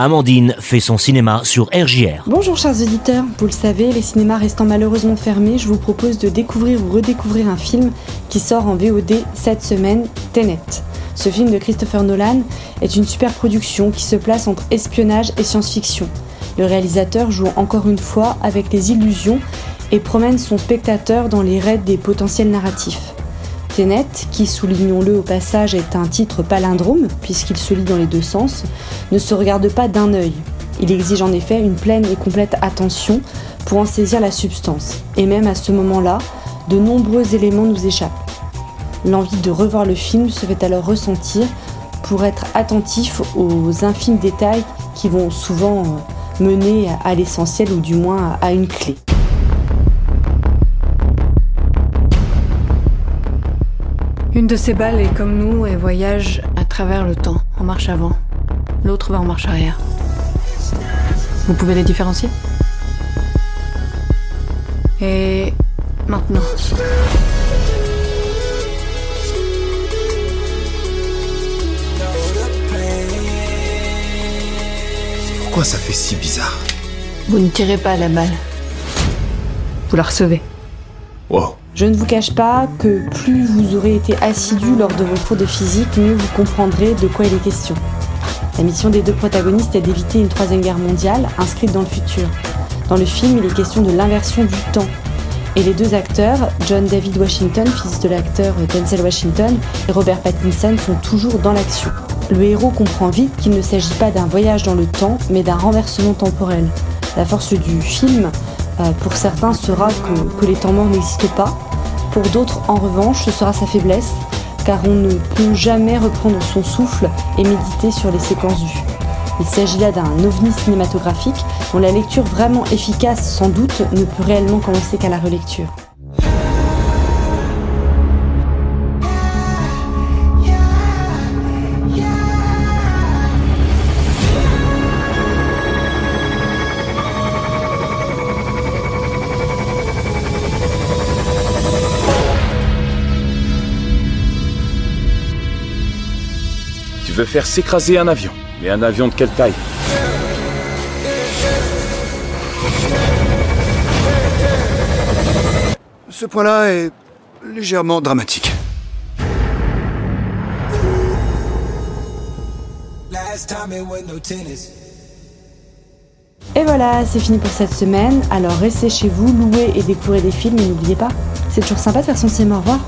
Amandine fait son cinéma sur RJR. Bonjour chers auditeurs, vous le savez, les cinémas restant malheureusement fermés, je vous propose de découvrir ou redécouvrir un film qui sort en VOD cette semaine, Tenet. Ce film de Christopher Nolan est une super production qui se place entre espionnage et science-fiction. Le réalisateur joue encore une fois avec les illusions et promène son spectateur dans les raids des potentiels narratifs. Qui soulignons-le au passage est un titre palindrome, puisqu'il se lit dans les deux sens, ne se regarde pas d'un œil. Il exige en effet une pleine et complète attention pour en saisir la substance. Et même à ce moment-là, de nombreux éléments nous échappent. L'envie de revoir le film se fait alors ressentir pour être attentif aux infimes détails qui vont souvent mener à l'essentiel ou du moins à une clé. Une de ces balles est comme nous et voyage à travers le temps, en marche avant. L'autre va en marche arrière. Vous pouvez les différencier? Et maintenant. Pourquoi ça fait si bizarre? Vous ne tirez pas la balle. Vous la recevez. Wow. Je ne vous cache pas que plus vous aurez été assidu lors de vos cours de physique, mieux vous comprendrez de quoi il est question. La mission des deux protagonistes est d'éviter une troisième guerre mondiale inscrite dans le futur. Dans le film, il est question de l'inversion du temps. Et les deux acteurs, John David Washington, fils de l'acteur Denzel Washington, et Robert Pattinson, sont toujours dans l'action. Le héros comprend vite qu'il ne s'agit pas d'un voyage dans le temps, mais d'un renversement temporel. La force du film, euh, pour certains, sera que, que les temps morts n'existent pas, pour d'autres, en revanche, ce sera sa faiblesse, car on ne peut jamais reprendre son souffle et méditer sur les séquences vues. Il s'agit là d'un ovni cinématographique dont la lecture vraiment efficace sans doute ne peut réellement commencer qu'à la relecture. Veux faire s'écraser un avion. Mais un avion de quelle taille? Ce point-là est légèrement dramatique. Et voilà, c'est fini pour cette semaine. Alors restez chez vous, louez et découvrez des films et n'oubliez pas, c'est toujours sympa de faire son cinéma. Au revoir.